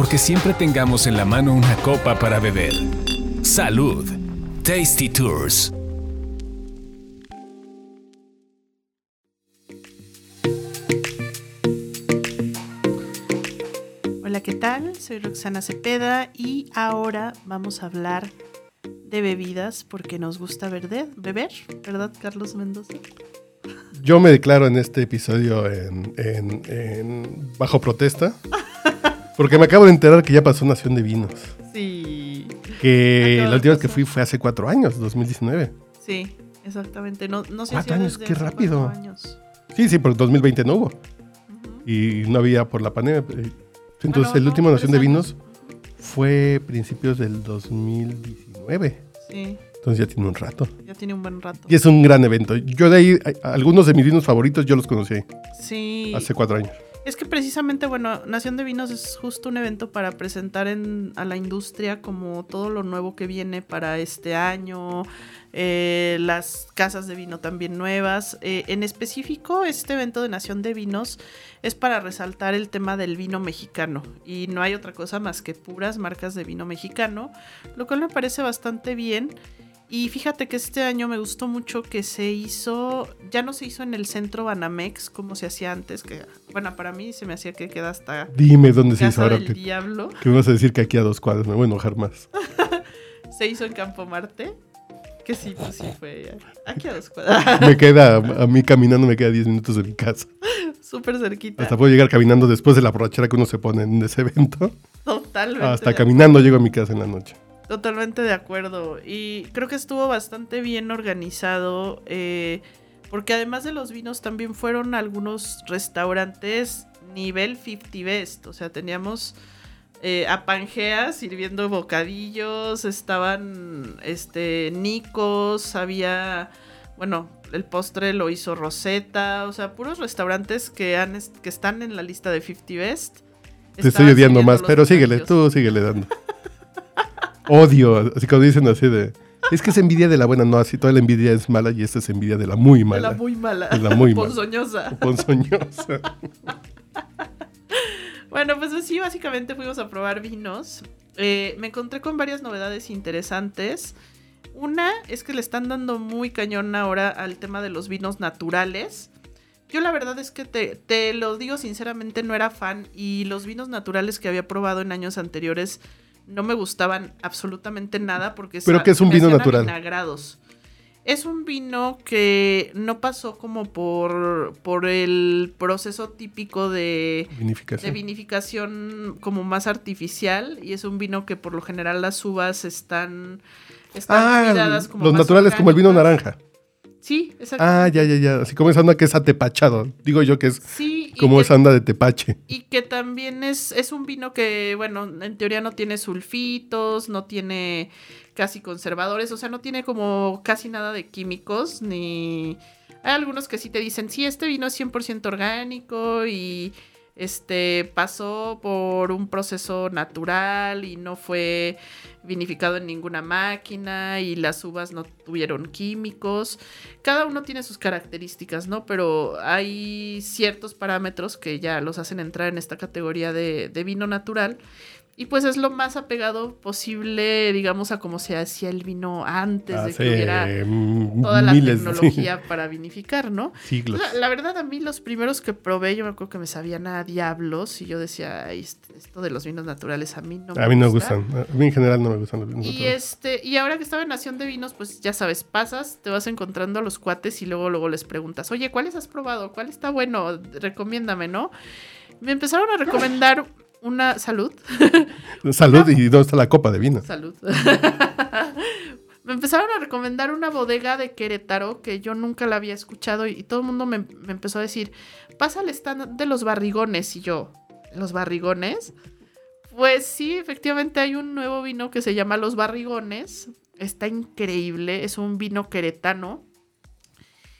porque siempre tengamos en la mano una copa para beber. Salud. Tasty Tours. Hola, ¿qué tal? Soy Roxana Cepeda y ahora vamos a hablar de bebidas porque nos gusta beber, beber ¿verdad, Carlos Mendoza? Yo me declaro en este episodio en, en- en bajo protesta. Porque me acabo de enterar que ya pasó Nación de Vinos. Sí, Que la última vez que fui fue hace cuatro años, 2019. sí, exactamente. No, no se Cuatro años, qué rápido. cuatro años. Sí, sí, porque 2020 no hubo. Y no había por la pandemia. eh, Entonces, Bueno, el no, último Nación de. Vinos fue principios del 2019. Sí, Entonces ya tiene un rato. ya tiene un buen rato. Y es un gran evento. Yo de ahí, algunos de mis vinos favoritos, yo los conocí ahí, Sí. hace cuatro años. Es que precisamente, bueno, Nación de Vinos es justo un evento para presentar en- a la industria como todo lo nuevo que viene para este año, eh, las casas de vino también nuevas. Eh, en específico, este evento de Nación de Vinos es para resaltar el tema del vino mexicano y no hay otra cosa más que puras marcas de vino mexicano, lo cual me parece bastante bien. Y fíjate que este año me gustó mucho que se hizo, ya no se hizo en el centro Banamex como se hacía antes, que bueno, para mí se me hacía que queda hasta Dime dónde se hizo ahora. del Que, Diablo. que me vas a decir que aquí a dos cuadras me voy a enojar más. Se hizo en Campo Marte, que sí, pues sí fue aquí a dos cuadras, Me queda, a mí caminando me queda 10 minutos de mi casa. súper cerquita. Hasta puedo llegar caminando después de la borrachera que uno se pone en ese evento. Totalmente. Hasta caminando llego a mi casa en la noche. Totalmente de acuerdo. Y creo que estuvo bastante bien organizado. eh, porque además de los vinos, también fueron algunos restaurantes nivel 50 best. O sea, teníamos eh, a Pangea sirviendo bocadillos. Estaban este Nicos. Había. Bueno, el postre lo hizo Rosetta. O sea, puros restaurantes que, han, que están en la lista de 50 best. Te estoy odiando más, pero síguele, tú síguele dando. Odio, así como dicen así de... Es que es envidia de la buena, no, así toda la envidia es mala y esta es envidia de la muy De mala. la muy mala. De la muy mala. Ponzoñosa. Ponzoñosa. Bueno, pues sí, básicamente fuimos a probar vinos. Eh, me encontré con varias novedades interesantes. Una es que le están dando muy cañón ahora al tema de los vinos naturales. Yo la verdad es que te, te lo digo sinceramente, no era fan y los vinos naturales que había probado en años anteriores no me gustaban absolutamente nada porque ¿Pero qué es un vino natural? avinagrados. Es un vino que no pasó como por, por el proceso típico de, de Vinificación. vinificación como más artificial y es un vino que por lo general las uvas están, están Ah, cuidadas como los más naturales como el vino naranja. Sí, exacto. Ah, ya, ya, ya. Así como esa onda que es atepachado. Digo yo que es sí, como esa onda de tepache. y que también es, es un vino que, bueno, en teoría no tiene sulfitos, no tiene casi conservadores, o sea, no tiene como casi nada de químicos, ni... Hay algunos que sí te dicen, sí, este vino es 100% orgánico y este pasó por un proceso natural y no fue vinificado en ninguna máquina y las uvas no tuvieron químicos. Cada uno tiene sus características, ¿no? Pero hay ciertos parámetros que ya los hacen entrar en esta categoría de, vino natural. Y pues es lo más apegado posible, digamos, a cómo se hacía el vino antes de que hubiera toda la miles, sí, tecnología para vinificar, ¿no? siglos. La, la verdad, a mí los primeros que probé, yo me acuerdo que me sabían a diablos y yo decía, "Ay, esto de los vinos naturales a mí no me A mí no me gusta". gustan. A mí en general no me gustan los vinos Y naturales. este, y ahora que estaba en Nación de Vinos, pues ya sabes, pasas, te vas encontrando a los cuates y luego, luego les preguntas, oye, ¿cuáles has probado? ¿Cuál está bueno? Recomiéndame, ¿no? Me empezaron a recomendar una salud. Salud y dónde está la copa de vino. Salud. me empezaron a recomendar una bodega de Querétaro que yo nunca la había escuchado y, y todo el mundo me, me empezó a decir, pasa al stand de los barrigones y yo, ¿los barrigones? Pues sí, efectivamente hay un nuevo vino que se llama Los Barrigones. Está increíble, es un vino queretano.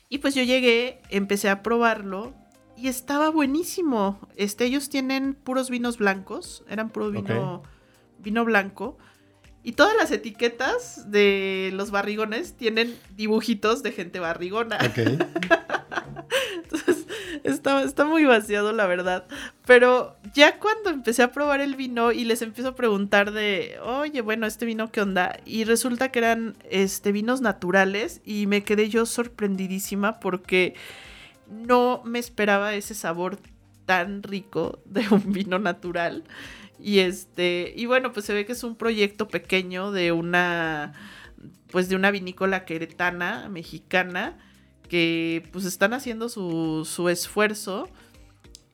Y pues yo llegué, empecé a probarlo y estaba buenísimo. Este, ellos tienen puros vinos blancos, eran puro vino, vino blanco. Y todas las etiquetas de los barrigones tienen dibujitos de gente barrigona. Ok. Entonces, Está, está muy vaciado, la verdad. Pero ya cuando empecé a probar el vino y les empiezo a preguntar de, oye, bueno, este vino, ¿qué onda? Y resulta que eran este, vinos naturales y me quedé yo sorprendidísima porque no me esperaba ese sabor tan rico de un vino natural. Y este, y bueno, pues se ve que es un proyecto pequeño de una, pues de una vinícola queretana, mexicana, que pues están haciendo su, su esfuerzo.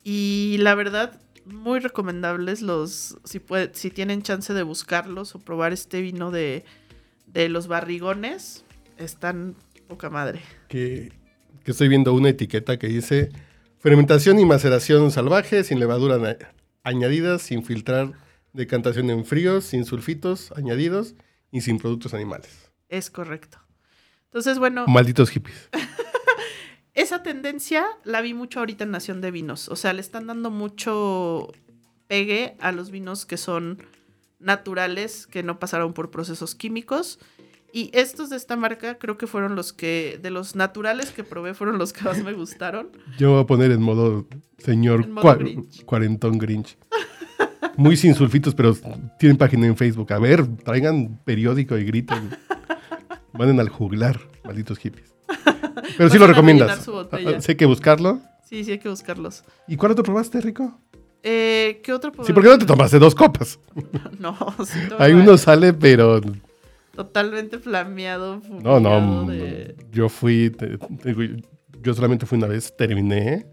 Y la verdad, muy recomendables los, si, si tienen chance de buscarlos o probar este vino de, de los barrigones, están poca madre. Que, que estoy viendo una etiqueta que dice fermentación y maceración salvaje, sin levadura añadidas, sin filtrar, decantación en fríos, sin sulfitos añadidos y sin productos animales. Es correcto. Entonces, bueno, Malditos hippies. esa tendencia la vi mucho ahorita en Nación de Vinos. O sea, le están dando mucho pegue a los vinos que son naturales, que no pasaron por procesos químicos. Y estos de esta marca creo que fueron los que, de los naturales que probé, fueron los que más me gustaron. Yo voy a poner en modo señor En modo cua- Grinch. cuarentón Grinch. Muy sin sulfitos, pero tienen página en Facebook. A ver, traigan periódico y griten. Manden al juglar, malditos hippies. Pero sí Vayan lo recomiendas. botella. Ah, Sé que buscarlo. Sí, sí, hay que buscarlos. ¿Y cuál otro probaste, Rico? Eh, ¿Qué otro? Sí, ¿por qué no te tomaste dos copas? No, sí, Ahí mal. uno sale, pero Totalmente flameado. no, no. fumigado de- Yo fui, te- te digo, yo solamente fui una vez, terminé.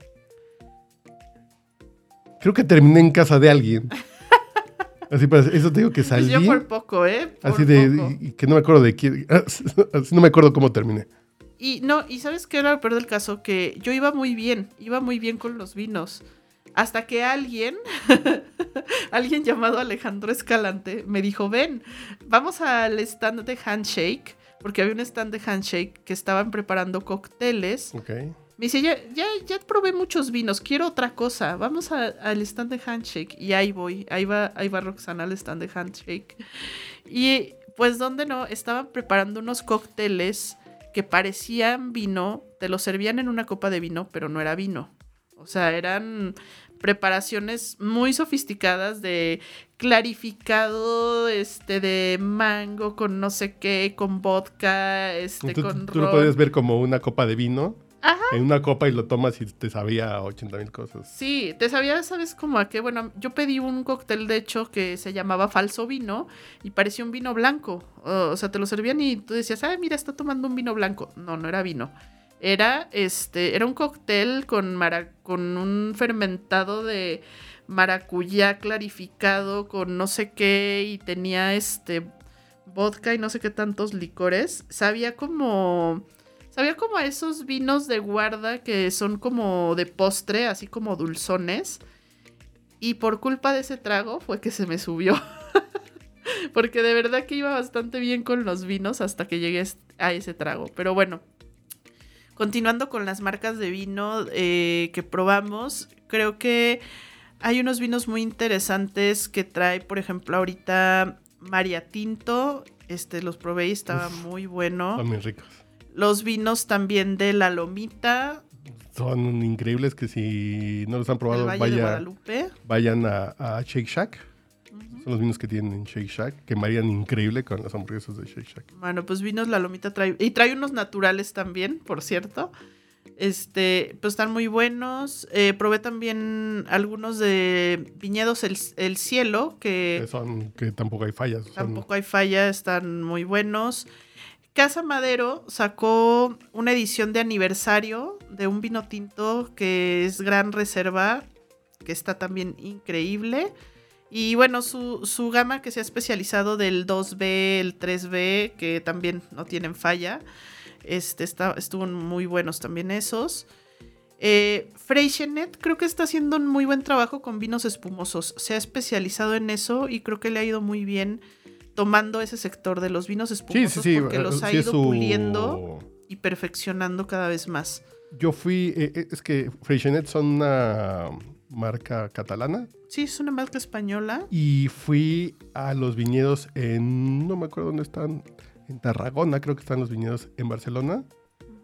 Creo que terminé en casa de alguien. Así para eso te digo que Pues salí. yo por poco, ¿eh? Por Así de, poco. y- y que no me acuerdo de quién. Así no me acuerdo cómo terminé. Y no, y sabes qué era lo peor del caso, que yo iba muy bien, iba muy bien con los vinos. Hasta que alguien, alguien llamado Alejandro Escalante, me dijo, ven, vamos al stand de Handshake, porque había un stand de Handshake que estaban preparando cócteles. Ok. Me dice, ya, ya, ya probé muchos vinos, quiero otra cosa, vamos al stand de Handshake. Y ahí voy, ahí va, ahí va Roxana al stand de Handshake. Y pues, ¿dónde no? Estaban preparando unos cócteles que parecían vino, te lo servían en una copa de vino, pero no era vino. O sea, eran preparaciones muy sofisticadas de clarificado, este, de mango con no sé qué, con vodka, este, Tú, con tú lo podías ver como una copa de vino. Ajá. En una copa y lo tomas y te sabía 80 mil cosas. Sí, te sabía, ¿sabes cómo a qué? Bueno, yo pedí un cóctel, de hecho, que se llamaba falso vino y parecía un vino blanco. O, o sea, te lo servían y tú decías, ay, mira, está tomando un vino blanco. No, no era vino. Era, este, era un cóctel con, mara- con un fermentado de maracuyá clarificado con no sé qué y tenía, este, vodka y no sé qué tantos licores. Sabía como... Sabía como a esos vinos de guarda que son como de postre, así como dulzones. Y por culpa de ese trago fue que se me subió. Porque de verdad que iba bastante bien con los vinos hasta que llegué a ese trago. Pero bueno, continuando con las marcas de vino eh, que probamos, creo que hay unos vinos muy interesantes que trae, por ejemplo, ahorita María Tinto. Este, los probé y estaba Uf. muy bueno. Son muy ricos. Los vinos también de La Lomita, Son increíbles que si no los han probado, vaya, vayan a, a Shake Shack. Son los vinos que tienen en Shake Shack, que marían increíble con las hamburguesas de Shake Shack. Bueno, pues vinos La Lomita trae. Y trae unos naturales también, por cierto. Este, pues están muy buenos. Eh, probé también algunos de Viñedos El, El Cielo, Que que son, que tampoco hay fallas. son- tampoco hay falla, están muy buenos. Casa Madero sacó una edición de aniversario de un vino tinto que es Gran Reserva, que está también increíble. Y bueno, su, su gama que se ha especializado del 2B, el 3B, que también no tienen falla. Este, está, estuvo muy buenos también esos. Eh, Freixenet creo que está haciendo un muy buen trabajo con vinos espumosos. Se ha especializado en eso y creo que le ha ido muy bien tomando ese sector de los vinos Sí, espumosos sí, sí. porque eh, los ha ido su- puliendo y perfeccionando cada vez más. Yo fui, eh, eh, es que Freixenet son una marca catalana Sí, es una marca española. y fui a los viñedos en, no me acuerdo dónde están, en Tarragona creo que están los viñedos en Barcelona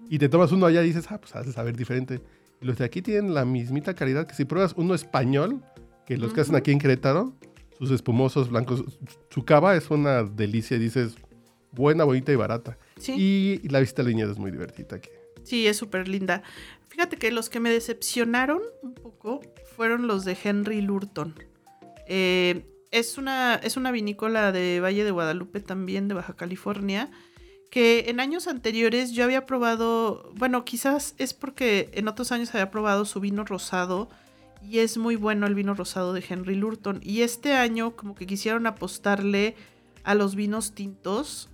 y te tomas uno allá y dices, ah, pues hace saber diferente. Los de aquí tienen la mismita calidad que si pruebas uno español, que los que hacen aquí en Querétaro, sus espumosos blancos, su cava es una delicia, dices, buena, bonita y barata. Sí. Y la visita al viñedo es muy divertida aquí. Sí, es súper linda. Fíjate que los que me decepcionaron un poco fueron los de Henry Lurton. Eh, es, una, es una vinícola de Valle de Guadalupe también, de Baja California, que en años anteriores yo había probado, bueno, quizás es porque en otros años había probado su vino rosado y es muy bueno el vino rosado de Henry Lurton. Y este año como que quisieron apostarle a los vinos tintos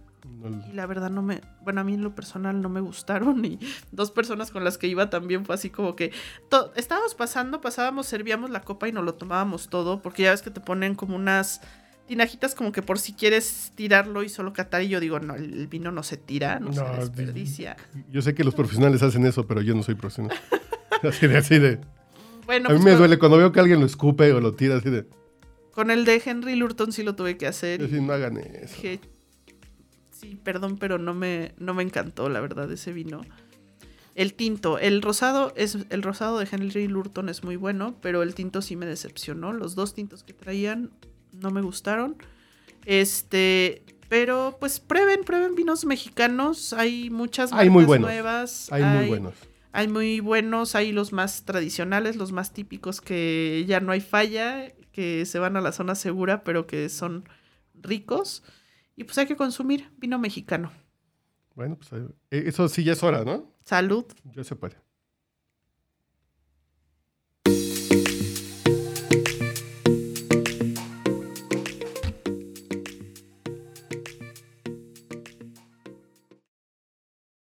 y la verdad no me, bueno, a mí en lo personal no me gustaron y dos personas con las que iba también fue así como que to- estábamos pasando, pasábamos, servíamos la copa y nos lo tomábamos todo, porque ya ves que te ponen como unas tinajitas como que por si quieres tirarlo y solo catar y yo digo, no, el vino no se tira, no, No, se desperdicia. Yo sé que los profesionales hacen eso, pero yo no soy profesional. así de, así de. Bueno, A mí pues me con, duele cuando veo que alguien lo escupe o lo tira así de. con el de Henry Lurton sí lo tuve que hacer. Yo sí, no hagan eso. dije, sí, perdón, pero no me, no me encantó, la verdad, ese vino. El tinto, el rosado es el rosado de Henry Lurton es muy bueno, pero el tinto sí me decepcionó. Los dos tintos que traían no me gustaron. Este, pero pues prueben, prueben vinos mexicanos. Hay muchas Hay muy buenos. nuevas. Hay muy buenos. Hay muy buenos, hay los más tradicionales, los más típicos que ya no hay falla, que se van a la zona segura, pero que son ricos. Y pues hay que consumir vino mexicano. Bueno, pues eh, eso sí ya es hora, ¿no? Salud. Ya se puede.